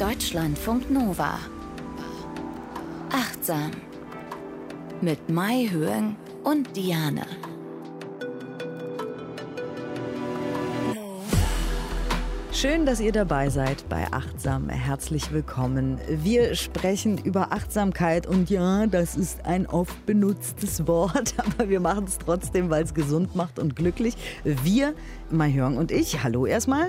Deutschlandfunk Nova. Achtsam. Mit Mai Höhen und Diane. Schön, dass ihr dabei seid bei Achtsam. Herzlich willkommen. Wir sprechen über Achtsamkeit und ja, das ist ein oft benutztes Wort, aber wir machen es trotzdem, weil es gesund macht und glücklich. Wir, Mahjong und ich, hallo erstmal.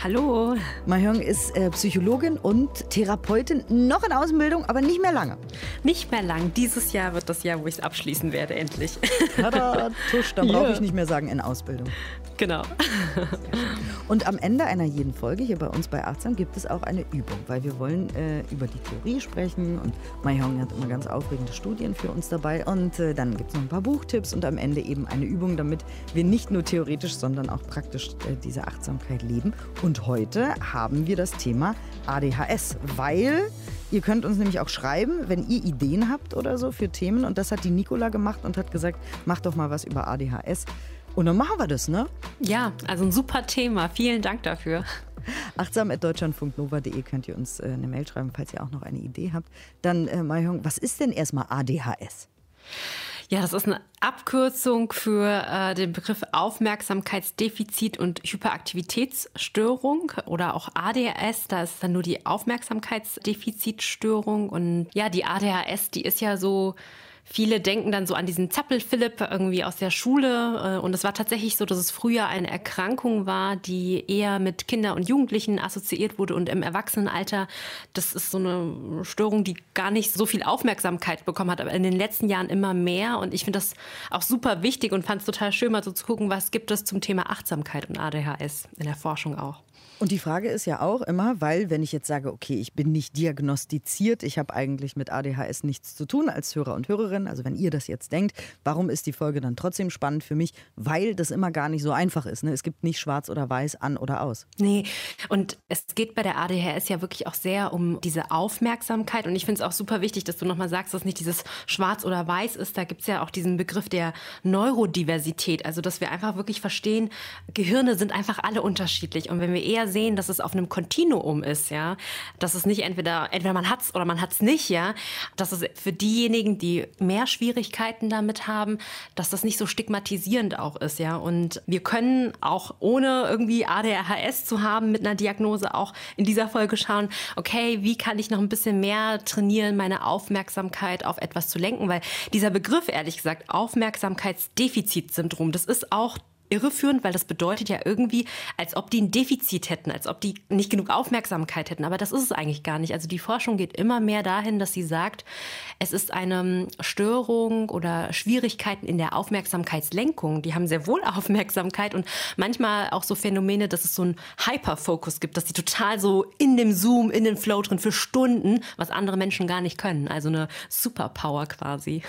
Hallo. Mahjong ist äh, Psychologin und Therapeutin, noch in Ausbildung, aber nicht mehr lange. Nicht mehr lang. Dieses Jahr wird das Jahr, wo ich es abschließen werde, endlich. Tada, tusch, dann brauche ich nicht mehr sagen, in Ausbildung. Genau. Und am Ende einer jeden Folge hier bei uns bei Achtsam gibt es auch eine Übung, weil wir wollen äh, über die Theorie sprechen und Mahjong hat immer ganz aufregende Studien für uns dabei und äh, dann gibt es noch ein paar Buchtipps und am Ende eben eine Übung, damit wir nicht nur theoretisch, sondern auch praktisch äh, diese Achtsamkeit leben. Und heute haben wir das Thema ADHS, weil Ihr könnt uns nämlich auch schreiben, wenn ihr Ideen habt oder so für Themen. Und das hat die Nicola gemacht und hat gesagt, mach doch mal was über ADHS. Und dann machen wir das, ne? Ja, also ein super Thema. Vielen Dank dafür. Achtsam.deutschlandfunknova.de könnt ihr uns äh, eine Mail schreiben, falls ihr auch noch eine Idee habt. Dann, äh, Mahjong, was ist denn erstmal ADHS? Ja, das ist eine Abkürzung für äh, den Begriff Aufmerksamkeitsdefizit und Hyperaktivitätsstörung oder auch ADHS. Da ist dann nur die Aufmerksamkeitsdefizitstörung. Und ja, die ADHS, die ist ja so Viele denken dann so an diesen Zappel-Philipp irgendwie aus der Schule. Äh, und es war tatsächlich so, dass es früher eine Erkrankung war, die eher mit Kindern und Jugendlichen assoziiert wurde und im Erwachsenenalter. Das ist so eine Störung, die gar nicht so viel Aufmerksamkeit bekommen hat, aber in den letzten Jahren immer mehr. Und ich finde das auch super wichtig und fand es total schön, mal so zu gucken, was gibt es zum Thema Achtsamkeit und ADHS in der Forschung auch. Und die Frage ist ja auch immer, weil wenn ich jetzt sage, okay, ich bin nicht diagnostiziert, ich habe eigentlich mit ADHS nichts zu tun als Hörer und Hörerin, also wenn ihr das jetzt denkt, warum ist die Folge dann trotzdem spannend für mich? Weil das immer gar nicht so einfach ist. Ne? Es gibt nicht schwarz oder weiß, an oder aus. Nee, und es geht bei der ADHS ja wirklich auch sehr um diese Aufmerksamkeit. Und ich finde es auch super wichtig, dass du nochmal sagst, dass nicht dieses schwarz oder weiß ist. Da gibt es ja auch diesen Begriff der Neurodiversität. Also, dass wir einfach wirklich verstehen, Gehirne sind einfach alle unterschiedlich. Und wenn wir eher sehen, dass es auf einem Kontinuum ist, ja, dass es nicht entweder, entweder man hat's oder man hat's nicht, ja, dass es für diejenigen, die mehr Schwierigkeiten damit haben, dass das nicht so stigmatisierend auch ist, ja. Und wir können auch ohne irgendwie ADHS zu haben mit einer Diagnose auch in dieser Folge schauen, okay, wie kann ich noch ein bisschen mehr trainieren, meine Aufmerksamkeit auf etwas zu lenken, weil dieser Begriff, ehrlich gesagt, Aufmerksamkeitsdefizitsyndrom, das ist auch irreführend, weil das bedeutet ja irgendwie, als ob die ein Defizit hätten, als ob die nicht genug Aufmerksamkeit hätten. Aber das ist es eigentlich gar nicht. Also die Forschung geht immer mehr dahin, dass sie sagt, es ist eine Störung oder Schwierigkeiten in der Aufmerksamkeitslenkung. Die haben sehr wohl Aufmerksamkeit und manchmal auch so Phänomene, dass es so einen Hyperfokus gibt, dass sie total so in dem Zoom, in den Flow drin für Stunden, was andere Menschen gar nicht können. Also eine Superpower quasi.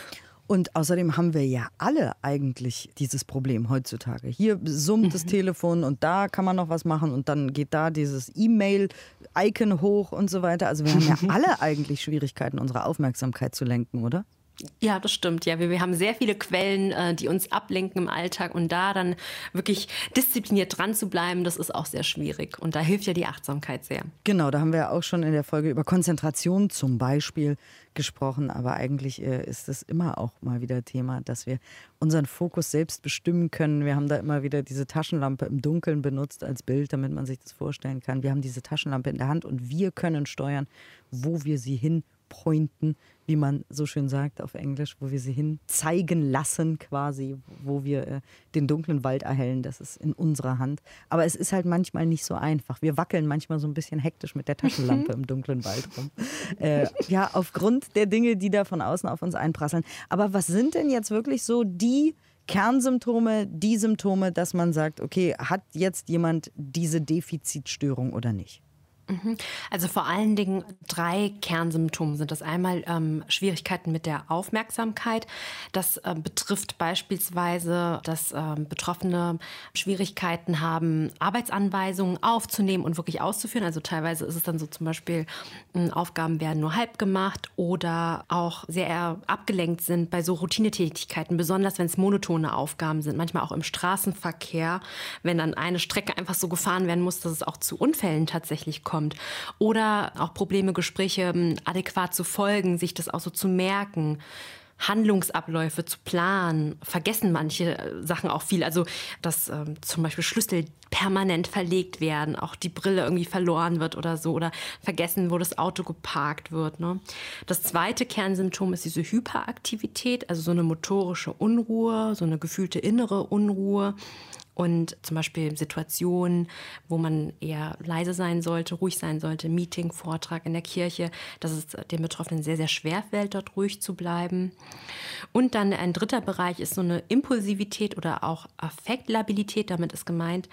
Und außerdem haben wir ja alle eigentlich dieses Problem heutzutage. Hier summt das mhm. Telefon und da kann man noch was machen und dann geht da dieses E-Mail-Icon hoch und so weiter. Also wir haben ja alle eigentlich Schwierigkeiten, unsere Aufmerksamkeit zu lenken, oder? Ja, das stimmt. Ja, wir, wir haben sehr viele Quellen, äh, die uns ablenken im Alltag und da dann wirklich diszipliniert dran zu bleiben, das ist auch sehr schwierig. Und da hilft ja die Achtsamkeit sehr. Genau, da haben wir auch schon in der Folge über Konzentration zum Beispiel gesprochen. Aber eigentlich äh, ist es immer auch mal wieder Thema, dass wir unseren Fokus selbst bestimmen können. Wir haben da immer wieder diese Taschenlampe im Dunkeln benutzt als Bild, damit man sich das vorstellen kann. Wir haben diese Taschenlampe in der Hand und wir können steuern, wo wir sie hin pointen, wie man so schön sagt auf Englisch, wo wir sie hin zeigen lassen quasi, wo wir äh, den dunklen Wald erhellen. Das ist in unserer Hand. Aber es ist halt manchmal nicht so einfach. Wir wackeln manchmal so ein bisschen hektisch mit der Taschenlampe im dunklen Wald rum. Äh, ja, aufgrund der Dinge, die da von außen auf uns einprasseln. Aber was sind denn jetzt wirklich so die Kernsymptome, die Symptome, dass man sagt, okay, hat jetzt jemand diese Defizitstörung oder nicht? Mhm. Also vor allen Dingen drei Kernsymptome sind das. Einmal ähm, Schwierigkeiten mit der Aufmerksamkeit. Das äh, betrifft beispielsweise, dass äh, Betroffene Schwierigkeiten haben, Arbeitsanweisungen aufzunehmen und wirklich auszuführen. Also teilweise ist es dann so zum Beispiel, äh, Aufgaben werden nur halb gemacht oder auch sehr abgelenkt sind bei so Routinetätigkeiten, besonders wenn es monotone Aufgaben sind. Manchmal auch im Straßenverkehr, wenn dann eine Strecke einfach so gefahren werden muss, dass es auch zu Unfällen tatsächlich kommt bekommt. Oder auch Probleme, Gespräche ähm, adäquat zu folgen, sich das auch so zu merken. Handlungsabläufe zu planen, vergessen manche äh, Sachen auch viel. Also, dass ähm, zum Beispiel Schlüssel permanent verlegt werden, auch die Brille irgendwie verloren wird oder so, oder vergessen, wo das Auto geparkt wird. Ne? Das zweite Kernsymptom ist diese Hyperaktivität, also so eine motorische Unruhe, so eine gefühlte innere Unruhe und zum Beispiel Situationen, wo man eher leise sein sollte, ruhig sein sollte, Meeting, Vortrag in der Kirche, dass es den Betroffenen sehr, sehr schwer fällt, dort ruhig zu bleiben. Und dann ein dritter Bereich ist so eine Impulsivität oder auch Affektlabilität. Damit ist gemeint,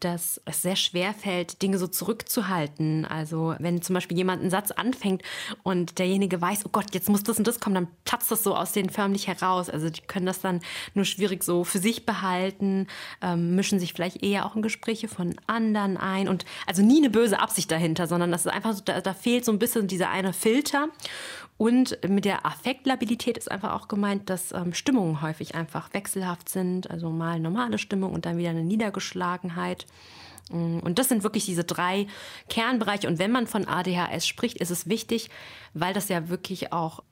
dass es sehr schwer fällt, Dinge so zurückzuhalten. Also wenn zum Beispiel jemand einen Satz anfängt und derjenige weiß, oh Gott, jetzt muss das und das kommen, dann platzt das so aus denen förmlich heraus. Also die können das dann nur schwierig so für sich behalten, ähm, mischen sich vielleicht eher auch in Gespräche von anderen ein und also nie eine böse Absicht dahinter, sondern das ist einfach so, da, da fehlt so ein bisschen dieser eine Filter. Und mit der Affektlabilität ist einfach auch gemeint, dass ähm, Stimmungen häufig einfach wechselhaft sind. Also mal normale Stimmung und dann wieder eine Niedergeschlagenheit. Mm, und das sind wirklich diese drei Kernbereiche. Und wenn man von ADHS spricht, ist es wichtig, weil das ja wirklich auch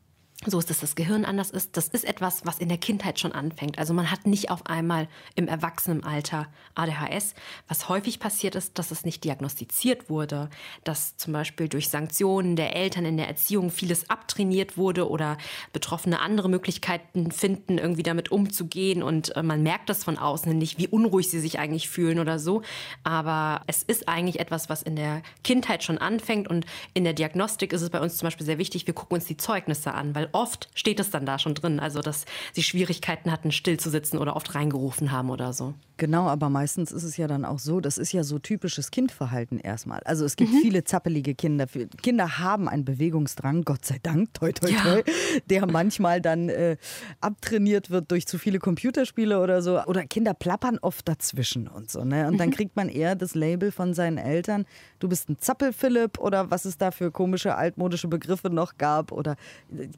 so ist, dass das Gehirn anders ist. Das ist etwas, was in der Kindheit schon anfängt. Also man hat nicht auf einmal im Erwachsenenalter ADHS. Was häufig passiert ist, dass es nicht diagnostiziert wurde, dass zum Beispiel durch Sanktionen der Eltern in der Erziehung vieles abtrainiert wurde oder Betroffene andere Möglichkeiten finden, irgendwie damit umzugehen. Und äh, man merkt das von außen nicht, wie unruhig sie sich eigentlich fühlen oder so. Aber es ist eigentlich etwas, was in der Kindheit schon anfängt. Und in der Diagnostik ist es bei uns zum Beispiel sehr wichtig, wir gucken uns die Zeugnisse an, weil oft steht es dann da schon drin, also dass sie Schwierigkeiten hatten, stillzusitzen oder oft reingerufen haben oder so. Genau, aber meistens ist es ja dann auch so, das ist ja so typisches Kindverhalten erstmal. Also es gibt mhm. viele zappelige Kinder. Kinder haben einen Bewegungsdrang, Gott sei Dank, toi toi toi, ja. der manchmal dann äh, abtrainiert wird durch zu viele Computerspiele oder so. Oder Kinder plappern oft dazwischen und so. Ne? Und dann mhm. kriegt man eher das Label von seinen Eltern, du bist ein Zappel-Philipp oder was es da für komische altmodische Begriffe noch gab. Oder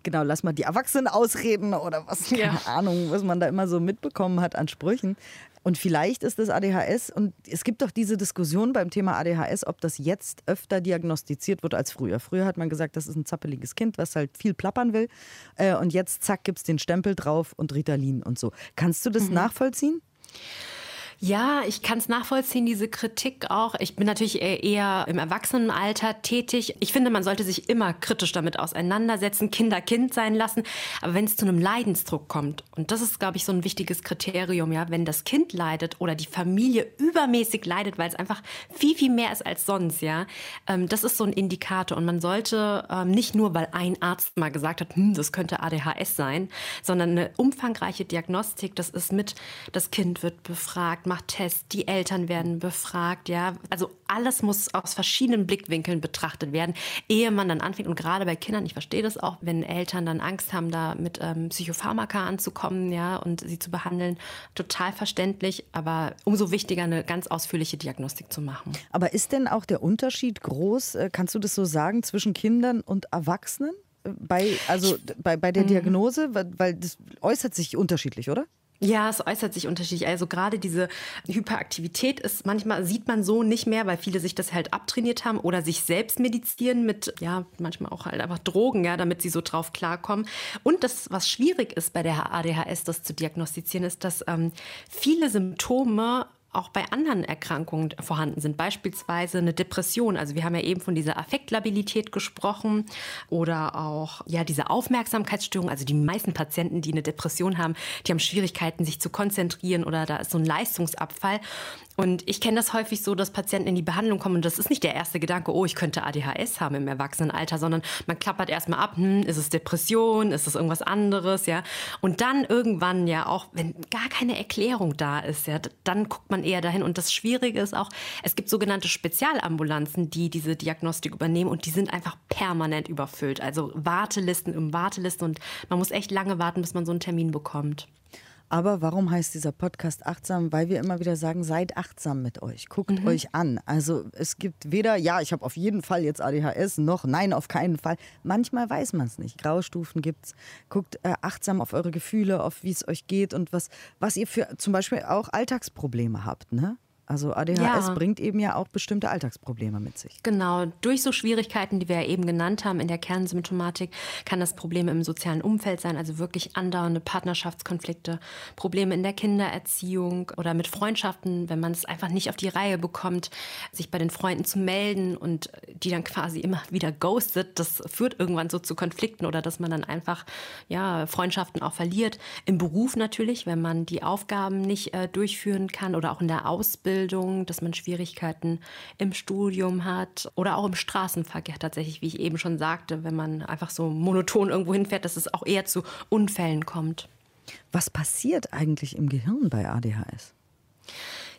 genau, lass mal die Erwachsenen ausreden oder was, keine ja. Ahnung, was man da immer so mitbekommen hat an Sprüchen. Und vielleicht ist das ADHS, und es gibt doch diese Diskussion beim Thema ADHS, ob das jetzt öfter diagnostiziert wird als früher. Früher hat man gesagt, das ist ein zappeliges Kind, was halt viel plappern will. Äh, und jetzt, zack, gibt es den Stempel drauf und Ritalin und so. Kannst du das mhm. nachvollziehen? Ja, ich kann es nachvollziehen, diese Kritik auch. Ich bin natürlich eher im Erwachsenenalter tätig. Ich finde, man sollte sich immer kritisch damit auseinandersetzen, Kinder Kind sein lassen. Aber wenn es zu einem Leidensdruck kommt, und das ist, glaube ich, so ein wichtiges Kriterium, ja, wenn das Kind leidet oder die Familie übermäßig leidet, weil es einfach viel, viel mehr ist als sonst, ja, ähm, das ist so ein Indikator. Und man sollte ähm, nicht nur, weil ein Arzt mal gesagt hat, hm, das könnte ADHS sein, sondern eine umfangreiche Diagnostik, das ist mit, das Kind wird befragt, macht Tests, die Eltern werden befragt, ja. Also alles muss aus verschiedenen Blickwinkeln betrachtet werden, ehe man dann anfängt. Und gerade bei Kindern, ich verstehe das auch, wenn Eltern dann Angst haben, da mit ähm, Psychopharmaka anzukommen, ja, und sie zu behandeln, total verständlich. Aber umso wichtiger, eine ganz ausführliche Diagnostik zu machen. Aber ist denn auch der Unterschied groß, äh, kannst du das so sagen, zwischen Kindern und Erwachsenen? Äh, bei, also bei, bei der mhm. Diagnose, weil das äußert sich unterschiedlich, oder? Ja, es äußert sich unterschiedlich. Also gerade diese Hyperaktivität ist manchmal sieht man so nicht mehr, weil viele sich das halt abtrainiert haben oder sich selbst medizieren mit, ja, manchmal auch halt einfach Drogen, ja, damit sie so drauf klarkommen. Und das, was schwierig ist bei der ADHS, das zu diagnostizieren, ist, dass ähm, viele Symptome auch bei anderen Erkrankungen vorhanden sind, beispielsweise eine Depression. Also wir haben ja eben von dieser Affektlabilität gesprochen oder auch ja diese Aufmerksamkeitsstörung. Also die meisten Patienten, die eine Depression haben, die haben Schwierigkeiten, sich zu konzentrieren oder da ist so ein Leistungsabfall. Und ich kenne das häufig so, dass Patienten in die Behandlung kommen und das ist nicht der erste Gedanke, oh, ich könnte ADHS haben im Erwachsenenalter, sondern man klappert erstmal ab, hm, ist es Depression, ist es irgendwas anderes, ja. Und dann irgendwann ja auch, wenn gar keine Erklärung da ist, ja, dann guckt man eher dahin. Und das Schwierige ist auch, es gibt sogenannte Spezialambulanzen, die diese Diagnostik übernehmen und die sind einfach permanent überfüllt. Also Wartelisten um Wartelisten und man muss echt lange warten, bis man so einen Termin bekommt. Aber warum heißt dieser Podcast achtsam? Weil wir immer wieder sagen, seid achtsam mit euch. Guckt mhm. euch an. Also es gibt weder, ja, ich habe auf jeden Fall jetzt ADHS, noch nein, auf keinen Fall. Manchmal weiß man es nicht. Graustufen gibt es. Guckt äh, achtsam auf eure Gefühle, auf wie es euch geht und was, was ihr für zum Beispiel auch Alltagsprobleme habt. Ne? Also ADHS ja. bringt eben ja auch bestimmte Alltagsprobleme mit sich. Genau, durch so Schwierigkeiten, die wir ja eben genannt haben in der Kernsymptomatik, kann das Problem im sozialen Umfeld sein, also wirklich andauernde Partnerschaftskonflikte, Probleme in der Kindererziehung oder mit Freundschaften, wenn man es einfach nicht auf die Reihe bekommt, sich bei den Freunden zu melden und die dann quasi immer wieder ghostet. Das führt irgendwann so zu Konflikten oder dass man dann einfach ja, Freundschaften auch verliert. Im Beruf natürlich, wenn man die Aufgaben nicht äh, durchführen kann oder auch in der Ausbildung, dass man Schwierigkeiten im Studium hat oder auch im Straßenverkehr tatsächlich, wie ich eben schon sagte, wenn man einfach so monoton irgendwo hinfährt, dass es auch eher zu Unfällen kommt. Was passiert eigentlich im Gehirn bei ADHS?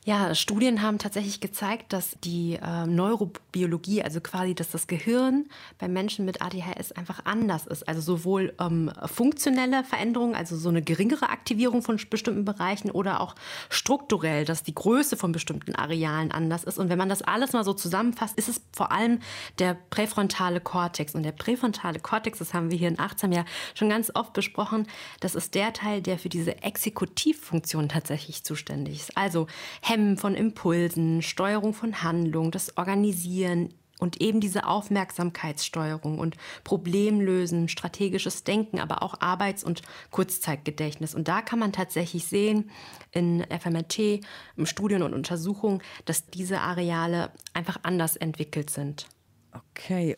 Ja, Studien haben tatsächlich gezeigt, dass die äh, Neurobiologie, also quasi, dass das Gehirn bei Menschen mit ADHS einfach anders ist. Also sowohl ähm, funktionelle Veränderungen, also so eine geringere Aktivierung von bestimmten Bereichen oder auch strukturell, dass die Größe von bestimmten Arealen anders ist. Und wenn man das alles mal so zusammenfasst, ist es vor allem der präfrontale Kortex. Und der präfrontale Kortex, das haben wir hier in Achtsam ja schon ganz oft besprochen, das ist der Teil, der für diese Exekutivfunktion tatsächlich zuständig ist. Also Hemmen von Impulsen, Steuerung von Handlung, das Organisieren und eben diese Aufmerksamkeitssteuerung und Problemlösen, strategisches Denken, aber auch Arbeits- und Kurzzeitgedächtnis. Und da kann man tatsächlich sehen in FMRT, im Studien und Untersuchungen, dass diese Areale einfach anders entwickelt sind. Okay,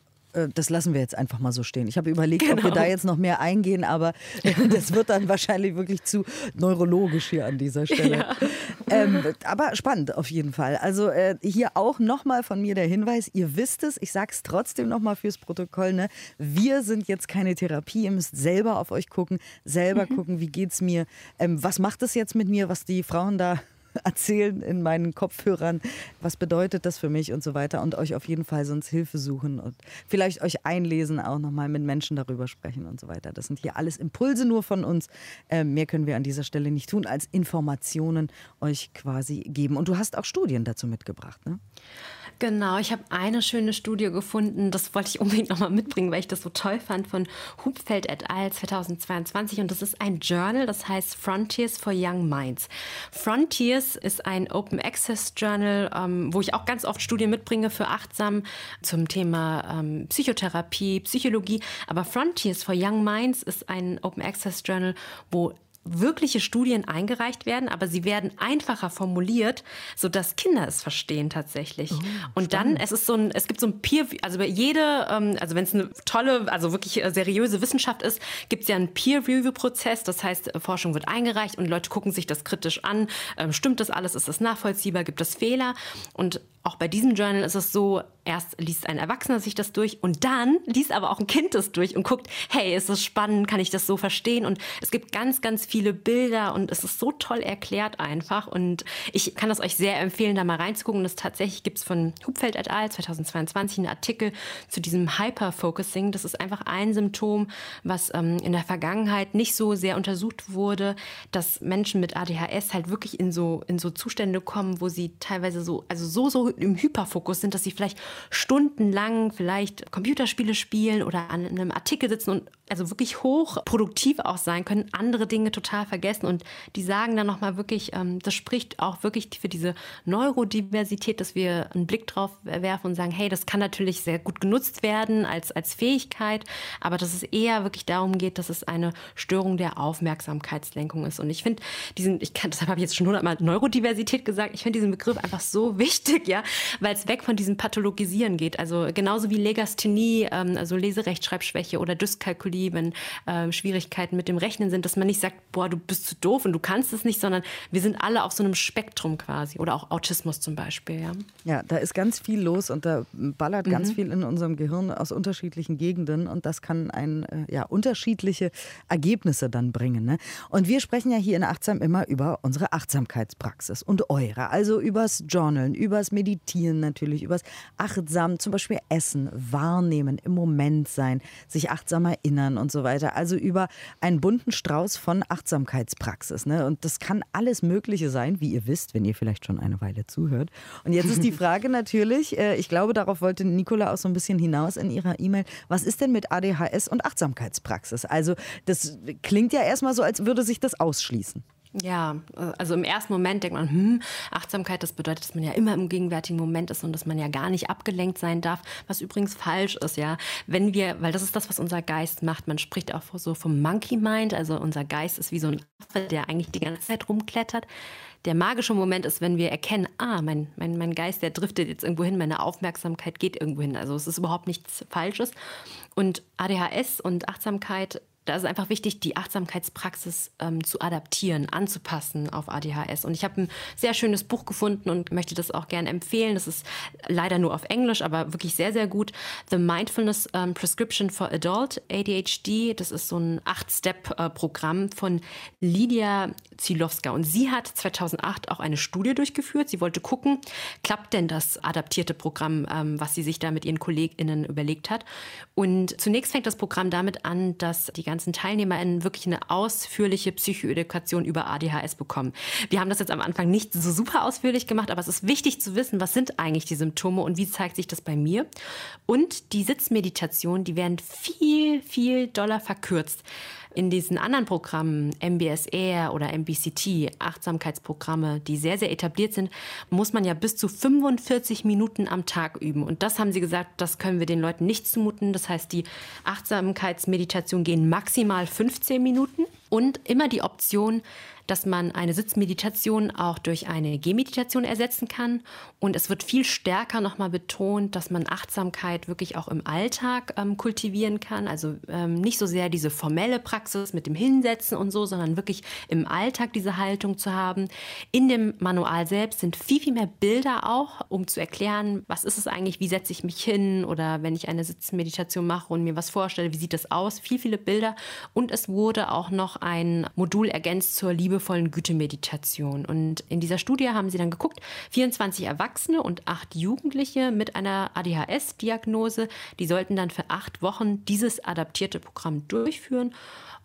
das lassen wir jetzt einfach mal so stehen. Ich habe überlegt, genau. ob wir da genau. jetzt noch mehr eingehen, aber das wird dann wahrscheinlich wirklich zu neurologisch hier an dieser Stelle. Ja. Ähm, aber spannend auf jeden Fall. Also äh, hier auch nochmal von mir der Hinweis, ihr wisst es, ich sage es trotzdem nochmal fürs Protokoll, ne? wir sind jetzt keine Therapie, ihr müsst selber auf euch gucken, selber mhm. gucken, wie geht es mir, ähm, was macht es jetzt mit mir, was die Frauen da erzählen in meinen Kopfhörern, was bedeutet das für mich und so weiter und euch auf jeden Fall sonst Hilfe suchen und vielleicht euch einlesen, auch nochmal mit Menschen darüber sprechen und so weiter. Das sind hier alles Impulse nur von uns. Äh, mehr können wir an dieser Stelle nicht tun, als Informationen euch quasi geben. Und du hast auch Studien dazu mitgebracht, ne? Genau, ich habe eine schöne Studie gefunden, das wollte ich unbedingt nochmal mitbringen, weil ich das so toll fand, von Hupfeld et al. 2022 und das ist ein Journal, das heißt Frontiers for Young Minds. Frontiers ist ein Open Access Journal, ähm, wo ich auch ganz oft Studien mitbringe für achtsam zum Thema ähm, Psychotherapie, Psychologie, aber Frontiers for Young Minds ist ein Open Access Journal, wo wirkliche Studien eingereicht werden, aber sie werden einfacher formuliert, sodass Kinder es verstehen tatsächlich. Oh, und dann, es ist so ein, es gibt so ein Peer, also bei jede, ähm, also wenn es eine tolle, also wirklich äh, seriöse Wissenschaft ist, gibt es ja einen Peer-Review-Prozess. Das heißt, äh, Forschung wird eingereicht und Leute gucken sich das kritisch an. Ähm, stimmt das alles? Ist das nachvollziehbar? Gibt es Fehler? Und auch bei diesem Journal ist es so, erst liest ein Erwachsener sich das durch und dann liest aber auch ein Kind das durch und guckt, hey, ist das spannend, kann ich das so verstehen? Und es gibt ganz, ganz viele Bilder und es ist so toll erklärt einfach. Und ich kann das euch sehr empfehlen, da mal reinzugucken. Das tatsächlich gibt es von Hupfeld et al. 2022 einen Artikel zu diesem Hyperfocusing. Das ist einfach ein Symptom, was ähm, in der Vergangenheit nicht so sehr untersucht wurde, dass Menschen mit ADHS halt wirklich in so, in so Zustände kommen, wo sie teilweise so, also so, so im Hyperfokus sind, dass sie vielleicht stundenlang vielleicht Computerspiele spielen oder an einem Artikel sitzen und also wirklich hochproduktiv auch sein können, andere Dinge total vergessen und die sagen dann nochmal wirklich, ähm, das spricht auch wirklich für diese Neurodiversität, dass wir einen Blick drauf werfen und sagen, hey, das kann natürlich sehr gut genutzt werden als, als Fähigkeit, aber dass es eher wirklich darum geht, dass es eine Störung der Aufmerksamkeitslenkung ist. Und ich finde diesen, ich kann, deshalb habe ich jetzt schon hundertmal Neurodiversität gesagt, ich finde diesen Begriff einfach so wichtig, ja, weil es weg von diesem Pathologisieren geht. Also genauso wie Legasthenie, ähm, also Leserechtschreibschwäche oder Dyskalkulie, wenn äh, Schwierigkeiten mit dem Rechnen sind, dass man nicht sagt, boah, du bist zu doof und du kannst es nicht, sondern wir sind alle auf so einem Spektrum quasi oder auch Autismus zum Beispiel. Ja, ja da ist ganz viel los und da ballert mhm. ganz viel in unserem Gehirn aus unterschiedlichen Gegenden und das kann ein, äh, ja, unterschiedliche Ergebnisse dann bringen. Ne? Und wir sprechen ja hier in Achtsam immer über unsere Achtsamkeitspraxis und eure, also übers Journalen, übers Meditieren natürlich, übers achtsam zum Beispiel Essen, wahrnehmen, im Moment sein, sich achtsam erinnern und so weiter. Also über einen bunten Strauß von Achtsamkeitspraxis. Ne? Und das kann alles Mögliche sein, wie ihr wisst, wenn ihr vielleicht schon eine Weile zuhört. Und jetzt ist die Frage natürlich, äh, ich glaube, darauf wollte Nicola auch so ein bisschen hinaus in ihrer E-Mail, was ist denn mit ADHS und Achtsamkeitspraxis? Also das klingt ja erstmal so, als würde sich das ausschließen. Ja, also im ersten Moment denkt man, hm, Achtsamkeit, das bedeutet, dass man ja immer im gegenwärtigen Moment ist und dass man ja gar nicht abgelenkt sein darf, was übrigens falsch ist, ja. Wenn wir, weil das ist das, was unser Geist macht, man spricht auch so vom Monkey Mind, also unser Geist ist wie so ein Affe, der eigentlich die ganze Zeit rumklettert. Der magische Moment ist, wenn wir erkennen, ah, mein, mein, mein Geist, der driftet jetzt irgendwo hin, meine Aufmerksamkeit geht irgendwo hin. Also es ist überhaupt nichts Falsches. Und ADHS und Achtsamkeit da ist es einfach wichtig, die Achtsamkeitspraxis ähm, zu adaptieren, anzupassen auf ADHS. Und ich habe ein sehr schönes Buch gefunden und möchte das auch gerne empfehlen. Das ist leider nur auf Englisch, aber wirklich sehr, sehr gut. The Mindfulness ähm, Prescription for Adult ADHD. Das ist so ein Acht-Step-Programm von Lydia Zilowska. Und sie hat 2008 auch eine Studie durchgeführt. Sie wollte gucken, klappt denn das adaptierte Programm, ähm, was sie sich da mit ihren KollegInnen überlegt hat. Und zunächst fängt das Programm damit an, dass die ganzen TeilnehmerInnen wirklich eine ausführliche Psychoedukation über ADHS bekommen. Wir haben das jetzt am Anfang nicht so super ausführlich gemacht, aber es ist wichtig zu wissen, was sind eigentlich die Symptome und wie zeigt sich das bei mir. Und die Sitzmeditation, die werden viel, viel doller verkürzt. In diesen anderen Programmen, MBSR oder MBCT, Achtsamkeitsprogramme, die sehr, sehr etabliert sind, muss man ja bis zu 45 Minuten am Tag üben. Und das haben sie gesagt, das können wir den Leuten nicht zumuten. Das heißt, die Achtsamkeitsmeditation gehen maximal 15 Minuten und immer die Option, dass man eine Sitzmeditation auch durch eine Gehmeditation ersetzen kann. Und es wird viel stärker nochmal betont, dass man Achtsamkeit wirklich auch im Alltag ähm, kultivieren kann. Also ähm, nicht so sehr diese formelle Praxis mit dem Hinsetzen und so, sondern wirklich im Alltag diese Haltung zu haben. In dem Manual selbst sind viel, viel mehr Bilder auch, um zu erklären, was ist es eigentlich, wie setze ich mich hin oder wenn ich eine Sitzmeditation mache und mir was vorstelle, wie sieht das aus. Viel, viele Bilder. Und es wurde auch noch ein Modul ergänzt zur Liebe liebevollen Gütemeditation. Und in dieser Studie haben sie dann geguckt, 24 Erwachsene und acht Jugendliche mit einer ADHS-Diagnose, die sollten dann für acht Wochen dieses adaptierte Programm durchführen.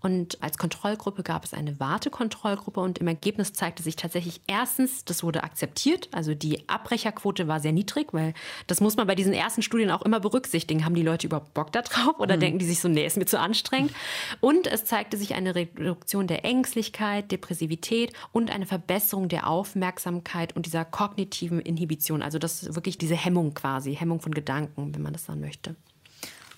Und als Kontrollgruppe gab es eine Wartekontrollgruppe und im Ergebnis zeigte sich tatsächlich erstens, das wurde akzeptiert. Also die Abbrecherquote war sehr niedrig, weil das muss man bei diesen ersten Studien auch immer berücksichtigen. Haben die Leute überhaupt Bock da drauf oder mhm. denken die sich so, nee, ist mir zu anstrengend? Und es zeigte sich eine Reduktion der Ängstlichkeit, Depressivität und eine Verbesserung der Aufmerksamkeit und dieser kognitiven Inhibition. Also das ist wirklich diese Hemmung quasi, Hemmung von Gedanken, wenn man das dann möchte.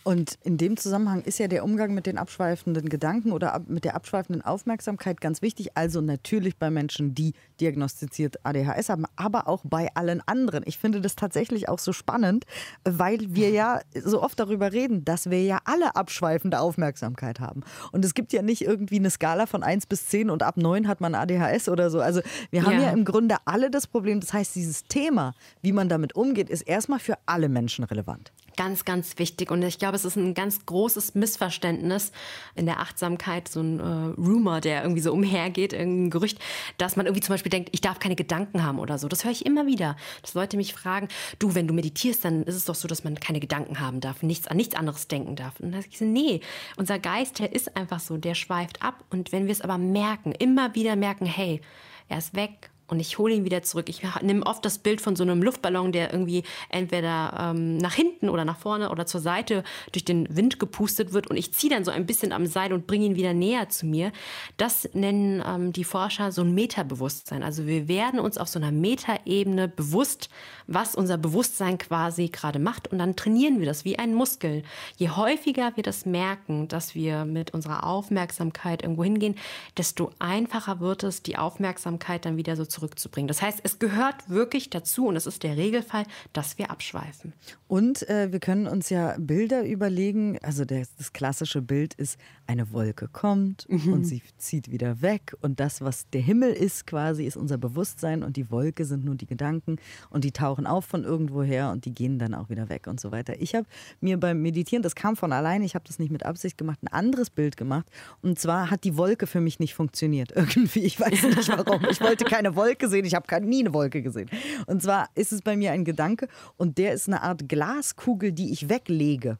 Und in dem Zusammenhang ist ja der Umgang mit den abschweifenden Gedanken oder mit der abschweifenden Aufmerksamkeit ganz wichtig. Also natürlich bei Menschen, die diagnostiziert ADHS haben, aber auch bei allen anderen. Ich finde das tatsächlich auch so spannend, weil wir ja so oft darüber reden, dass wir ja alle abschweifende Aufmerksamkeit haben. Und es gibt ja nicht irgendwie eine Skala von 1 bis 10 und ab 9 hat man ADHS oder so. Also wir haben ja, ja im Grunde alle das Problem. Das heißt, dieses Thema, wie man damit umgeht, ist erstmal für alle Menschen relevant. Ganz, ganz wichtig. Und ich glaube, es ist ein ganz großes Missverständnis in der Achtsamkeit, so ein äh, Rumor, der irgendwie so umhergeht, irgendein Gerücht, dass man irgendwie zum Beispiel denkt, ich darf keine Gedanken haben oder so. Das höre ich immer wieder, dass Leute mich fragen, du, wenn du meditierst, dann ist es doch so, dass man keine Gedanken haben darf, nichts an nichts anderes denken darf. Und dann sage ich so, nee, unser Geist, der ist einfach so, der schweift ab. Und wenn wir es aber merken, immer wieder merken, hey, er ist weg und ich hole ihn wieder zurück. Ich nehme oft das Bild von so einem Luftballon, der irgendwie entweder ähm, nach hinten oder nach vorne oder zur Seite durch den Wind gepustet wird und ich ziehe dann so ein bisschen am Seil und bringe ihn wieder näher zu mir. Das nennen ähm, die Forscher so ein Metabewusstsein. Also wir werden uns auf so einer Metaebene bewusst, was unser Bewusstsein quasi gerade macht und dann trainieren wir das wie ein Muskel. Je häufiger wir das merken, dass wir mit unserer Aufmerksamkeit irgendwo hingehen, desto einfacher wird es, die Aufmerksamkeit dann wieder so zu zurückzubringen. Das heißt, es gehört wirklich dazu und es ist der Regelfall, dass wir abschweifen. Und äh, wir können uns ja Bilder überlegen. Also das, das klassische Bild ist, eine Wolke kommt mhm. und sie zieht wieder weg. Und das, was der Himmel ist quasi, ist unser Bewusstsein und die Wolke sind nur die Gedanken und die tauchen auf von irgendwoher und die gehen dann auch wieder weg und so weiter. Ich habe mir beim Meditieren, das kam von alleine, ich habe das nicht mit Absicht gemacht, ein anderes Bild gemacht. Und zwar hat die Wolke für mich nicht funktioniert. Irgendwie, ich weiß nicht warum. Ich wollte keine Wolke Wolke sehen. Ich habe nie eine Wolke gesehen. Und zwar ist es bei mir ein Gedanke und der ist eine Art Glaskugel, die ich weglege.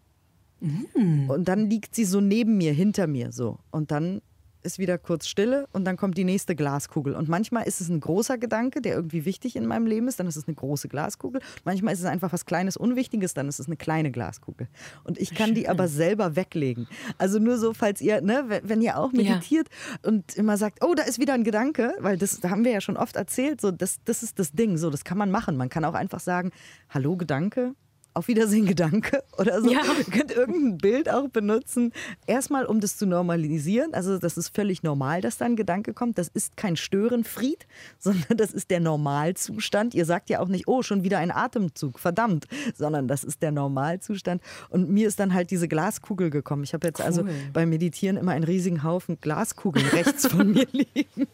Mhm. Und dann liegt sie so neben mir, hinter mir so. Und dann ist wieder kurz Stille und dann kommt die nächste Glaskugel. Und manchmal ist es ein großer Gedanke, der irgendwie wichtig in meinem Leben ist, dann ist es eine große Glaskugel. Manchmal ist es einfach was Kleines, Unwichtiges, dann ist es eine kleine Glaskugel. Und ich kann die aber selber weglegen. Also nur so, falls ihr, ne, wenn ihr auch meditiert ja. und immer sagt, oh, da ist wieder ein Gedanke, weil das da haben wir ja schon oft erzählt, so das, das ist das Ding, so das kann man machen. Man kann auch einfach sagen, hallo Gedanke, auf Wiedersehen Gedanke oder so. Ja. Ihr könnt irgendein Bild auch benutzen. Erstmal, um das zu normalisieren. Also, das ist völlig normal, dass da ein Gedanke kommt. Das ist kein Störenfried, sondern das ist der Normalzustand. Ihr sagt ja auch nicht, oh, schon wieder ein Atemzug, verdammt, sondern das ist der Normalzustand. Und mir ist dann halt diese Glaskugel gekommen. Ich habe jetzt also cool. also beim Meditieren immer einen riesigen Haufen Glaskugeln rechts von mir liegen.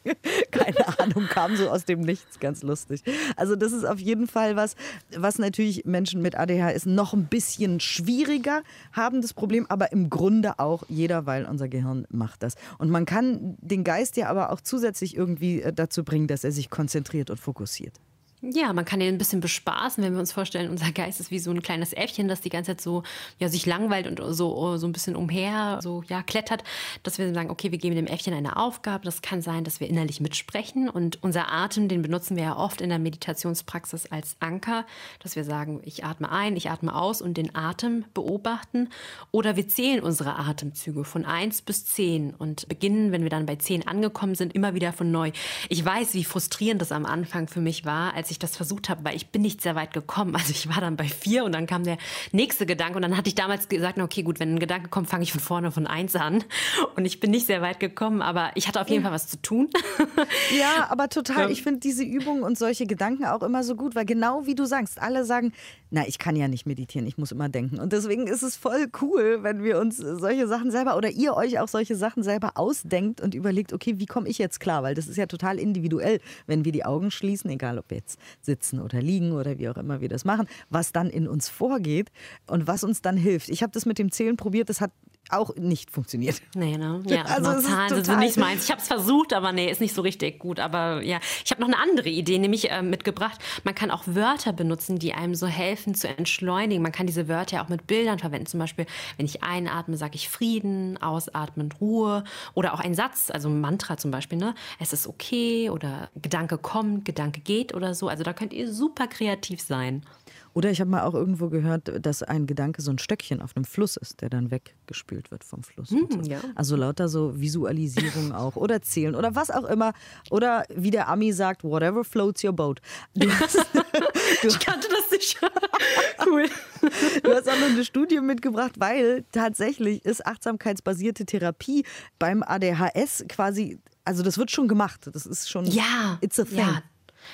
Keine Ahnung, kam so aus dem Nichts, ganz lustig. Also, das ist auf jeden Fall was, was natürlich Menschen mit daher ist noch ein bisschen schwieriger, haben das Problem, aber im Grunde auch jeder, weil unser Gehirn macht das. Und man kann den Geist ja aber auch zusätzlich irgendwie äh, dazu bringen, dass er sich konzentriert und fokussiert. Ja, man kann ihn ein bisschen bespaßen, wenn wir uns vorstellen, unser Geist ist wie so ein kleines Äffchen, das die ganze Zeit so ja, sich langweilt und so, so ein bisschen umher so ja, klettert, dass wir sagen, okay, wir geben dem Äffchen eine Aufgabe. Das kann sein, dass wir innerlich mitsprechen und unser Atem, den benutzen wir ja oft in der Meditationspraxis als Anker, dass wir sagen, ich atme ein, ich atme aus und den Atem beobachten oder wir zählen unsere Atemzüge von 1 bis 10 und beginnen, wenn wir dann bei 10 angekommen sind, immer wieder von neu. Ich weiß, wie frustrierend das am Anfang für mich war, als ich ich das versucht habe, weil ich bin nicht sehr weit gekommen. Also ich war dann bei vier und dann kam der nächste Gedanke und dann hatte ich damals gesagt, okay, gut, wenn ein Gedanke kommt, fange ich von vorne von eins an. Und ich bin nicht sehr weit gekommen, aber ich hatte auf jeden Fall was zu tun. Ja, aber total. Ich finde diese Übungen und solche Gedanken auch immer so gut, weil genau wie du sagst, alle sagen, na, ich kann ja nicht meditieren, ich muss immer denken. Und deswegen ist es voll cool, wenn wir uns solche Sachen selber oder ihr euch auch solche Sachen selber ausdenkt und überlegt, okay, wie komme ich jetzt klar? Weil das ist ja total individuell, wenn wir die Augen schließen, egal ob jetzt sitzen oder liegen oder wie auch immer wir das machen, was dann in uns vorgeht und was uns dann hilft. Ich habe das mit dem Zählen probiert, das hat auch nicht funktioniert. Nee, ne? Ja, also Zahlen das ist nicht meins. Ich habe es versucht, aber nee, ist nicht so richtig gut. Aber ja, ich habe noch eine andere Idee, nämlich äh, mitgebracht. Man kann auch Wörter benutzen, die einem so helfen zu entschleunigen. Man kann diese Wörter auch mit Bildern verwenden. Zum Beispiel, wenn ich einatme, sage ich Frieden, ausatmen Ruhe oder auch ein Satz, also ein Mantra zum Beispiel. Ne? Es ist okay oder Gedanke kommt, Gedanke geht oder so. Also da könnt ihr super kreativ sein. Oder ich habe mal auch irgendwo gehört, dass ein Gedanke so ein Stöckchen auf einem Fluss ist, der dann weggespült wird vom Fluss. Hm, so. ja. Also lauter so Visualisierung auch oder zählen oder was auch immer. Oder wie der Ami sagt, whatever floats your boat. Du hast, du ich kannte das nicht. cool. Du hast auch noch eine Studie mitgebracht, weil tatsächlich ist achtsamkeitsbasierte Therapie beim ADHS quasi, also das wird schon gemacht. Das ist schon, ja, it's a thing. Ja.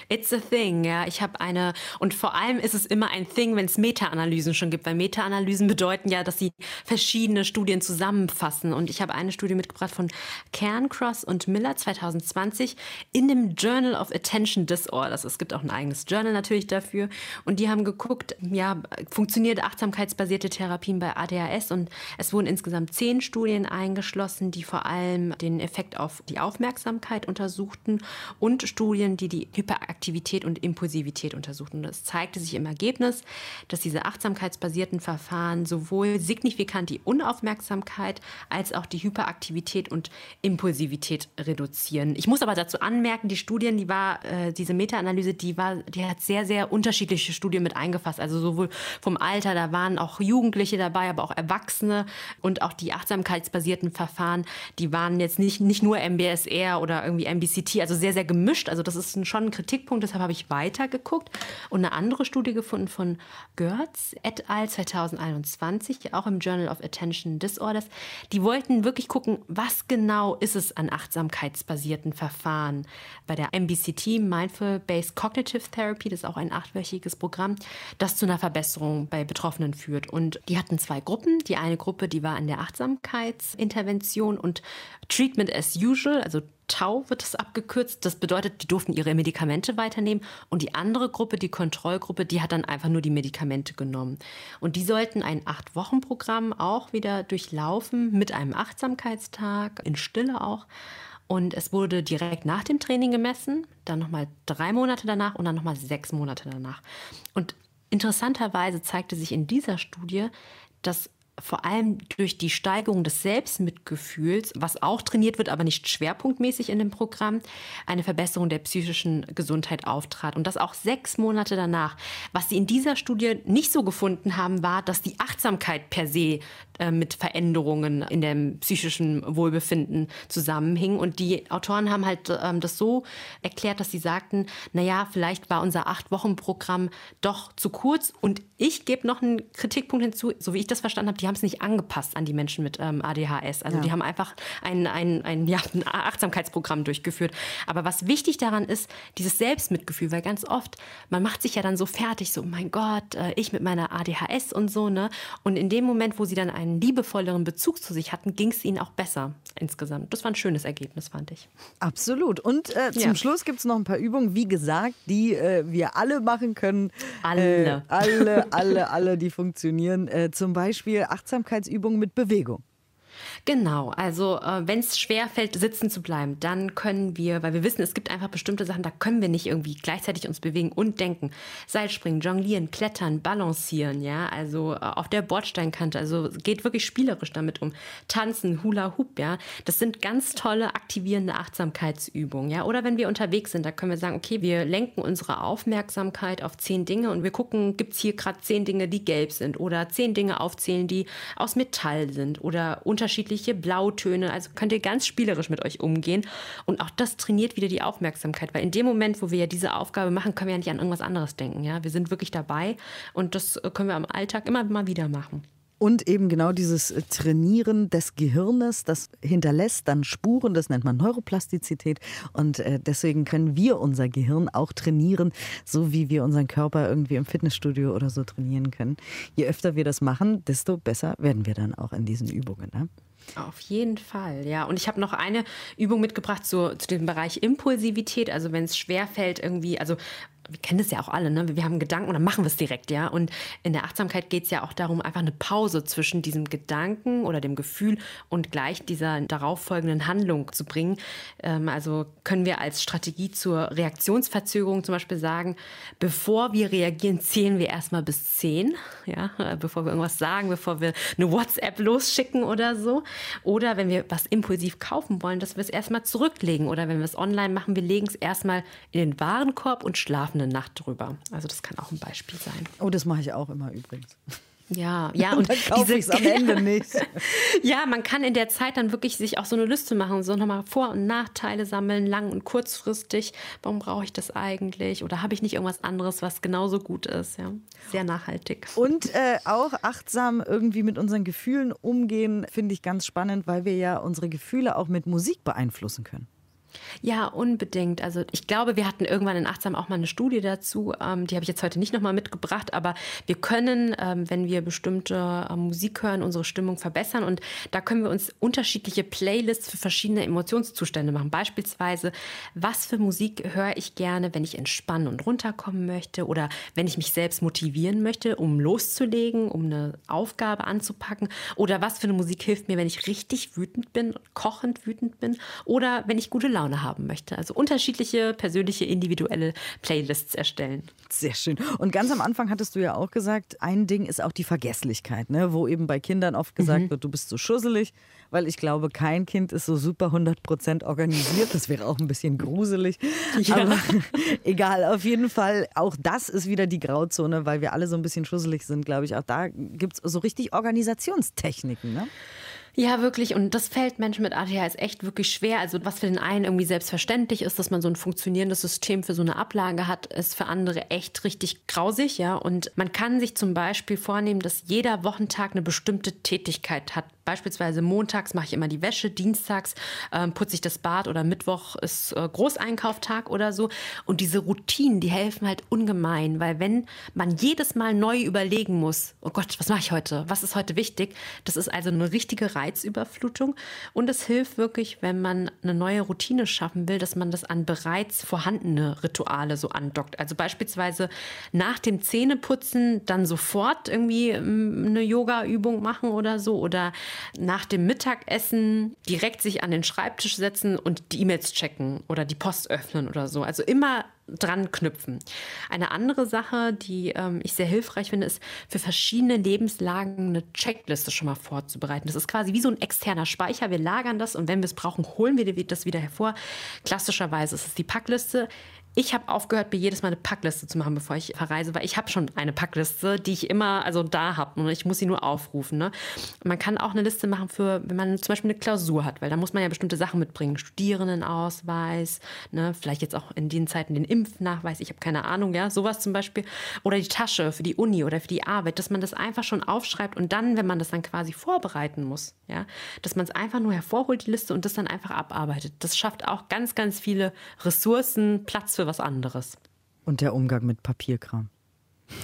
It's a thing, ja. Ich habe eine, und vor allem ist es immer ein Thing, wenn es Meta-Analysen schon gibt, weil Meta-Analysen bedeuten ja, dass sie verschiedene Studien zusammenfassen. Und ich habe eine Studie mitgebracht von Cairncross und Miller 2020 in dem Journal of Attention Disorders. Es gibt auch ein eigenes Journal natürlich dafür. Und die haben geguckt, ja, funktioniert achtsamkeitsbasierte Therapien bei ADHS? Und es wurden insgesamt zehn Studien eingeschlossen, die vor allem den Effekt auf die Aufmerksamkeit untersuchten und Studien, die die Hyper Aktivität und Impulsivität untersucht. Und es zeigte sich im Ergebnis, dass diese achtsamkeitsbasierten Verfahren sowohl signifikant die Unaufmerksamkeit als auch die Hyperaktivität und Impulsivität reduzieren. Ich muss aber dazu anmerken, die Studien, die war, äh, diese Meta-Analyse, die war, die hat sehr, sehr unterschiedliche Studien mit eingefasst. Also sowohl vom Alter, da waren auch Jugendliche dabei, aber auch Erwachsene und auch die achtsamkeitsbasierten Verfahren, die waren jetzt nicht, nicht nur MBSR oder irgendwie MBCT, also sehr, sehr gemischt. Also das ist schon ein Kriterium Kritikpunkt, deshalb habe ich weitergeguckt und eine andere Studie gefunden von Görz et al. 2021, auch im Journal of Attention Disorders. Die wollten wirklich gucken, was genau ist es an achtsamkeitsbasierten Verfahren. Bei der MBCT, Mindful Based Cognitive Therapy, das ist auch ein achtwöchiges Programm, das zu einer Verbesserung bei Betroffenen führt. Und die hatten zwei Gruppen. Die eine Gruppe, die war an der Achtsamkeitsintervention und Treatment as usual, also Tau wird es abgekürzt. Das bedeutet, die durften ihre Medikamente weiternehmen. Und die andere Gruppe, die Kontrollgruppe, die hat dann einfach nur die Medikamente genommen. Und die sollten ein Acht-Wochen-Programm auch wieder durchlaufen mit einem Achtsamkeitstag, in Stille auch. Und es wurde direkt nach dem Training gemessen, dann nochmal drei Monate danach und dann nochmal sechs Monate danach. Und interessanterweise zeigte sich in dieser Studie, dass vor allem durch die Steigerung des Selbstmitgefühls, was auch trainiert wird, aber nicht schwerpunktmäßig in dem Programm, eine Verbesserung der psychischen Gesundheit auftrat. Und das auch sechs Monate danach. Was sie in dieser Studie nicht so gefunden haben, war, dass die Achtsamkeit per se mit Veränderungen in dem psychischen Wohlbefinden zusammenhing. Und die Autoren haben halt ähm, das so erklärt, dass sie sagten, naja, vielleicht war unser Acht-Wochen-Programm doch zu kurz. Und ich gebe noch einen Kritikpunkt hinzu, so wie ich das verstanden habe, die haben es nicht angepasst an die Menschen mit ähm, ADHS. Also ja. die haben einfach ein, ein, ein, ja, ein Achtsamkeitsprogramm durchgeführt. Aber was wichtig daran ist, dieses Selbstmitgefühl, weil ganz oft, man macht sich ja dann so fertig, so, mein Gott, äh, ich mit meiner ADHS und so, ne? Und in dem Moment, wo sie dann einen liebevolleren Bezug zu sich hatten, ging es ihnen auch besser insgesamt. Das war ein schönes Ergebnis, fand ich. Absolut. Und äh, zum ja. Schluss gibt es noch ein paar Übungen, wie gesagt, die äh, wir alle machen können. Alle. Äh, alle, alle, alle, die funktionieren. Äh, zum Beispiel Achtsamkeitsübungen mit Bewegung. Genau, also äh, wenn es schwer fällt, sitzen zu bleiben, dann können wir, weil wir wissen, es gibt einfach bestimmte Sachen, da können wir nicht irgendwie gleichzeitig uns bewegen und denken. Seilspringen, jonglieren, klettern, balancieren, ja, also äh, auf der Bordsteinkante, also geht wirklich spielerisch damit um. Tanzen, Hula Hoop, ja, das sind ganz tolle aktivierende Achtsamkeitsübungen, ja. Oder wenn wir unterwegs sind, da können wir sagen, okay, wir lenken unsere Aufmerksamkeit auf zehn Dinge und wir gucken, gibt es hier gerade zehn Dinge, die gelb sind oder zehn Dinge aufzählen, die aus Metall sind oder unterschiedliche unterschiedliche Blautöne. Also könnt ihr ganz spielerisch mit euch umgehen. Und auch das trainiert wieder die Aufmerksamkeit, weil in dem Moment, wo wir ja diese Aufgabe machen, können wir ja nicht an irgendwas anderes denken. Ja? Wir sind wirklich dabei und das können wir am Alltag immer mal wieder machen. Und eben genau dieses äh, Trainieren des Gehirnes, das hinterlässt dann Spuren, das nennt man Neuroplastizität. Und äh, deswegen können wir unser Gehirn auch trainieren, so wie wir unseren Körper irgendwie im Fitnessstudio oder so trainieren können. Je öfter wir das machen, desto besser werden wir dann auch in diesen Übungen. Ne? Auf jeden Fall, ja. Und ich habe noch eine Übung mitgebracht zu, zu dem Bereich Impulsivität. Also wenn es schwer fällt, irgendwie, also wir kennen das ja auch alle, ne? wir haben Gedanken und dann machen wir es direkt, ja. Und in der Achtsamkeit geht es ja auch darum, einfach eine Pause zwischen diesem Gedanken oder dem Gefühl und gleich dieser darauffolgenden Handlung zu bringen. Ähm, also können wir als Strategie zur Reaktionsverzögerung zum Beispiel sagen, bevor wir reagieren, zählen wir erstmal bis zehn, ja, bevor wir irgendwas sagen, bevor wir eine WhatsApp losschicken oder so. Oder wenn wir was impulsiv kaufen wollen, dass wir es erstmal zurücklegen. Oder wenn wir es online machen, wir legen es erstmal in den Warenkorb und schlafen eine Nacht drüber. Also das kann auch ein Beispiel sein. Oh, das mache ich auch immer übrigens. Ja, ja, und, dann kaufe es am Ende nicht. ja, man kann in der Zeit dann wirklich sich auch so eine Liste machen, so nochmal Vor- und Nachteile sammeln, lang und kurzfristig. Warum brauche ich das eigentlich? Oder habe ich nicht irgendwas anderes, was genauso gut ist? Ja, sehr nachhaltig. Und äh, auch achtsam irgendwie mit unseren Gefühlen umgehen, finde ich ganz spannend, weil wir ja unsere Gefühle auch mit Musik beeinflussen können. Ja, unbedingt. Also ich glaube, wir hatten irgendwann in Achtsam auch mal eine Studie dazu. Ähm, die habe ich jetzt heute nicht nochmal mitgebracht, aber wir können, ähm, wenn wir bestimmte äh, Musik hören, unsere Stimmung verbessern. Und da können wir uns unterschiedliche Playlists für verschiedene Emotionszustände machen. Beispielsweise, was für Musik höre ich gerne, wenn ich entspannen und runterkommen möchte oder wenn ich mich selbst motivieren möchte, um loszulegen, um eine Aufgabe anzupacken. Oder was für eine Musik hilft mir, wenn ich richtig wütend bin, kochend wütend bin oder wenn ich gute Laune Laune haben möchte. Also unterschiedliche, persönliche, individuelle Playlists erstellen. Sehr schön. Und ganz am Anfang hattest du ja auch gesagt, ein Ding ist auch die Vergesslichkeit, ne? wo eben bei Kindern oft gesagt mhm. wird, du bist so schusselig, weil ich glaube, kein Kind ist so super 100% organisiert. Das wäre auch ein bisschen gruselig. Ja. Aber egal, auf jeden Fall, auch das ist wieder die Grauzone, weil wir alle so ein bisschen schusselig sind, glaube ich. Auch da gibt es so richtig Organisationstechniken. Ne? Ja, wirklich. Und das fällt Menschen mit ADHS echt wirklich schwer. Also was für den einen irgendwie selbstverständlich ist, dass man so ein funktionierendes System für so eine Ablage hat, ist für andere echt richtig grausig, ja. Und man kann sich zum Beispiel vornehmen, dass jeder Wochentag eine bestimmte Tätigkeit hat. Beispielsweise montags mache ich immer die Wäsche, dienstags ähm, putze ich das Bad oder Mittwoch ist äh, Großeinkauftag oder so. Und diese Routinen, die helfen halt ungemein, weil wenn man jedes Mal neu überlegen muss, oh Gott, was mache ich heute? Was ist heute wichtig? Das ist also eine richtige Reizüberflutung. Und es hilft wirklich, wenn man eine neue Routine schaffen will, dass man das an bereits vorhandene Rituale so andockt. Also beispielsweise nach dem Zähneputzen dann sofort irgendwie ähm, eine Yoga-Übung machen oder so oder nach dem Mittagessen direkt sich an den Schreibtisch setzen und die E-Mails checken oder die Post öffnen oder so. Also immer dran knüpfen. Eine andere Sache, die ähm, ich sehr hilfreich finde, ist für verschiedene Lebenslagen eine Checkliste schon mal vorzubereiten. Das ist quasi wie so ein externer Speicher. Wir lagern das und wenn wir es brauchen, holen wir das wieder hervor. Klassischerweise ist es die Packliste. Ich habe aufgehört, mir jedes Mal eine Packliste zu machen, bevor ich verreise, weil ich habe schon eine Packliste, die ich immer also da habe und ich muss sie nur aufrufen. Ne? Man kann auch eine Liste machen für, wenn man zum Beispiel eine Klausur hat, weil da muss man ja bestimmte Sachen mitbringen, Studierendenausweis, ne? vielleicht jetzt auch in den Zeiten den Impfnachweis, ich habe keine Ahnung, ja, sowas zum Beispiel oder die Tasche für die Uni oder für die Arbeit, dass man das einfach schon aufschreibt und dann, wenn man das dann quasi vorbereiten muss, ja, dass man es einfach nur hervorholt die Liste und das dann einfach abarbeitet. Das schafft auch ganz, ganz viele Ressourcen, Platz für für was anderes. Und der Umgang mit Papierkram.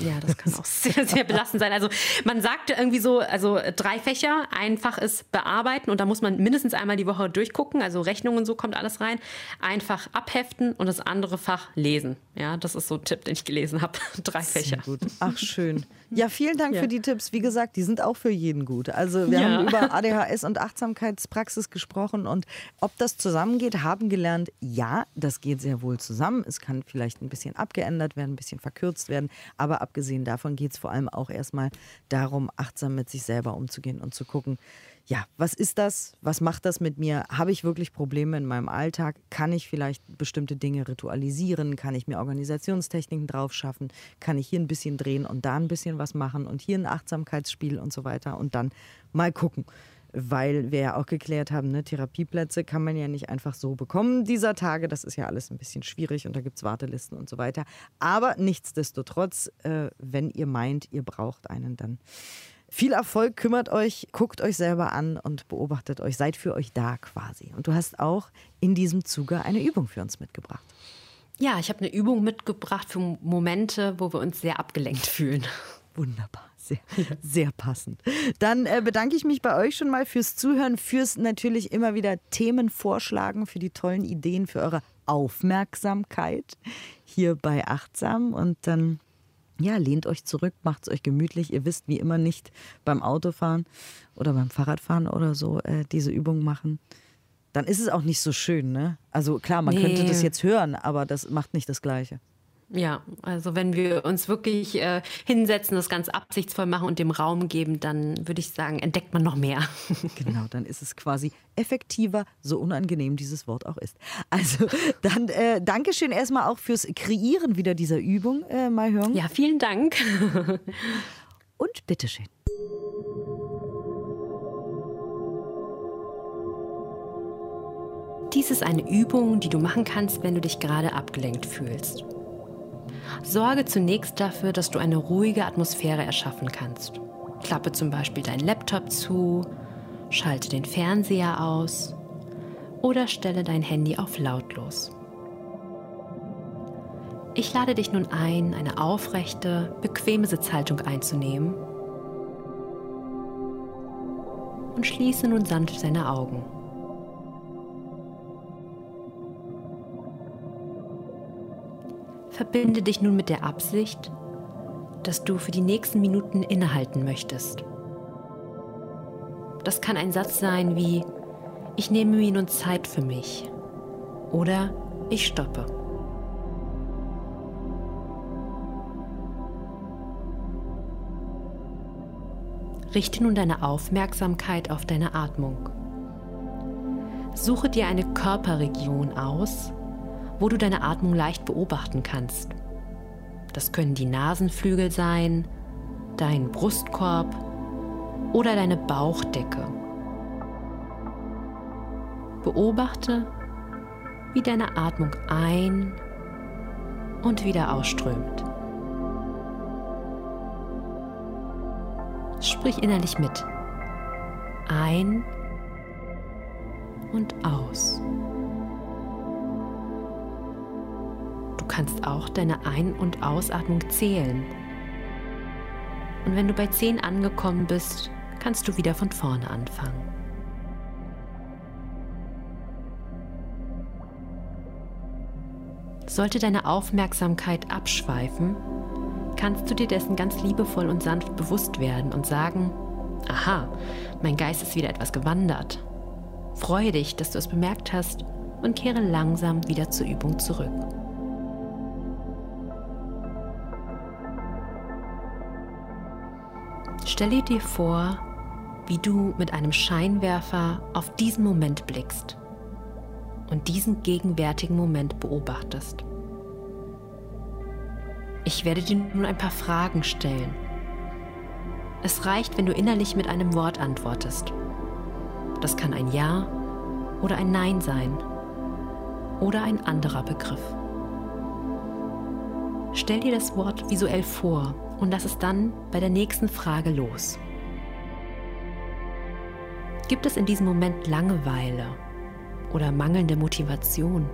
Ja, das kann auch sehr, sehr belastend sein. Also man sagte irgendwie so, also drei Fächer, einfach ist bearbeiten und da muss man mindestens einmal die Woche durchgucken, also Rechnungen und so kommt alles rein. Einfach abheften und das andere Fach lesen. Ja, das ist so ein Tipp, den ich gelesen habe. drei Fächer. Gut. Ach, schön. Ja, vielen Dank ja. für die Tipps. Wie gesagt, die sind auch für jeden gut. Also wir ja. haben über ADHS und Achtsamkeitspraxis gesprochen und ob das zusammengeht, haben gelernt, ja, das geht sehr wohl zusammen. Es kann vielleicht ein bisschen abgeändert werden, ein bisschen verkürzt werden, aber abgesehen davon geht es vor allem auch erstmal darum, achtsam mit sich selber umzugehen und zu gucken, ja, was ist das? Was macht das mit mir? Habe ich wirklich Probleme in meinem Alltag? Kann ich vielleicht bestimmte Dinge ritualisieren? Kann ich mir Organisationstechniken drauf schaffen? Kann ich hier ein bisschen drehen und da ein bisschen was machen und hier ein Achtsamkeitsspiel und so weiter und dann mal gucken weil wir ja auch geklärt haben, ne, Therapieplätze kann man ja nicht einfach so bekommen dieser Tage. Das ist ja alles ein bisschen schwierig und da gibt es Wartelisten und so weiter. Aber nichtsdestotrotz, äh, wenn ihr meint, ihr braucht einen, dann viel Erfolg, kümmert euch, guckt euch selber an und beobachtet euch, seid für euch da quasi. Und du hast auch in diesem Zuge eine Übung für uns mitgebracht. Ja, ich habe eine Übung mitgebracht für Momente, wo wir uns sehr abgelenkt fühlen. Wunderbar. Sehr, sehr passend. Dann äh, bedanke ich mich bei euch schon mal fürs Zuhören, fürs natürlich immer wieder Themen vorschlagen, für die tollen Ideen, für eure Aufmerksamkeit hier bei Achtsam. Und dann, ja, lehnt euch zurück, macht es euch gemütlich. Ihr wisst wie immer nicht beim Autofahren oder beim Fahrradfahren oder so äh, diese Übung machen. Dann ist es auch nicht so schön, ne? Also klar, man nee. könnte das jetzt hören, aber das macht nicht das Gleiche. Ja, also wenn wir uns wirklich äh, hinsetzen, das ganz absichtsvoll machen und dem Raum geben, dann würde ich sagen, entdeckt man noch mehr. Genau, dann ist es quasi effektiver, so unangenehm dieses Wort auch ist. Also dann äh, Dankeschön erstmal auch fürs Kreieren wieder dieser Übung, äh, Mai Hyung. Ja, vielen Dank. und bitteschön. Dies ist eine Übung, die du machen kannst, wenn du dich gerade abgelenkt fühlst. Sorge zunächst dafür, dass du eine ruhige Atmosphäre erschaffen kannst. Klappe zum Beispiel deinen Laptop zu, schalte den Fernseher aus oder stelle dein Handy auf lautlos. Ich lade dich nun ein, eine aufrechte, bequeme Sitzhaltung einzunehmen und schließe nun sanft deine Augen. Verbinde dich nun mit der Absicht, dass du für die nächsten Minuten innehalten möchtest. Das kann ein Satz sein wie Ich nehme mir nun Zeit für mich oder Ich stoppe. Richte nun deine Aufmerksamkeit auf deine Atmung. Suche dir eine Körperregion aus, wo du deine Atmung leicht beobachten kannst. Das können die Nasenflügel sein, dein Brustkorb oder deine Bauchdecke. Beobachte, wie deine Atmung ein und wieder ausströmt. Sprich innerlich mit. Ein und aus. Kannst auch deine Ein- und Ausatmung zählen. Und wenn du bei 10 angekommen bist, kannst du wieder von vorne anfangen. Sollte deine Aufmerksamkeit abschweifen, kannst du dir dessen ganz liebevoll und sanft bewusst werden und sagen, aha, mein Geist ist wieder etwas gewandert. Freue dich, dass du es bemerkt hast und kehre langsam wieder zur Übung zurück. Stelle dir vor, wie du mit einem Scheinwerfer auf diesen Moment blickst und diesen gegenwärtigen Moment beobachtest. Ich werde dir nun ein paar Fragen stellen. Es reicht, wenn du innerlich mit einem Wort antwortest. Das kann ein Ja oder ein Nein sein oder ein anderer Begriff. Stell dir das Wort visuell vor und lass es dann bei der nächsten Frage los. Gibt es in diesem Moment Langeweile oder mangelnde Motivation?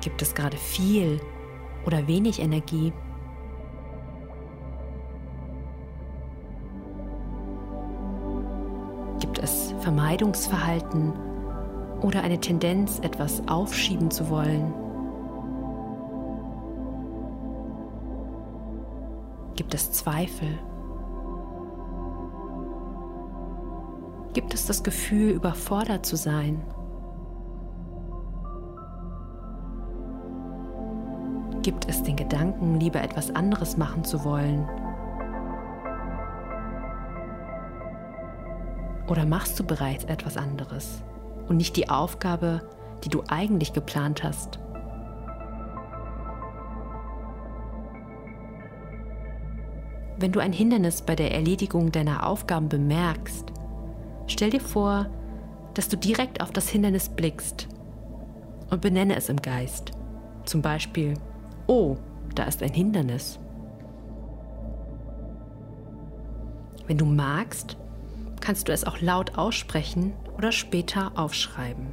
Gibt es gerade viel oder wenig Energie? Gibt es Vermeidungsverhalten oder eine Tendenz, etwas aufschieben zu wollen? Gibt es Zweifel? Gibt es das Gefühl, überfordert zu sein? Gibt es den Gedanken, lieber etwas anderes machen zu wollen? Oder machst du bereits etwas anderes und nicht die Aufgabe, die du eigentlich geplant hast? Wenn du ein Hindernis bei der Erledigung deiner Aufgaben bemerkst, stell dir vor, dass du direkt auf das Hindernis blickst und benenne es im Geist. Zum Beispiel, oh, da ist ein Hindernis. Wenn du magst, kannst du es auch laut aussprechen oder später aufschreiben.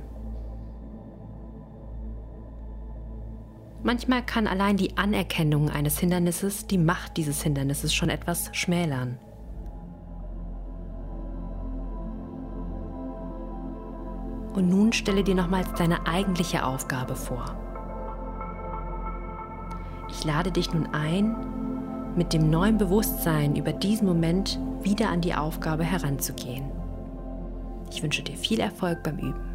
Manchmal kann allein die Anerkennung eines Hindernisses die Macht dieses Hindernisses schon etwas schmälern. Und nun stelle dir nochmals deine eigentliche Aufgabe vor. Ich lade dich nun ein, mit dem neuen Bewusstsein über diesen Moment wieder an die Aufgabe heranzugehen. Ich wünsche dir viel Erfolg beim Üben.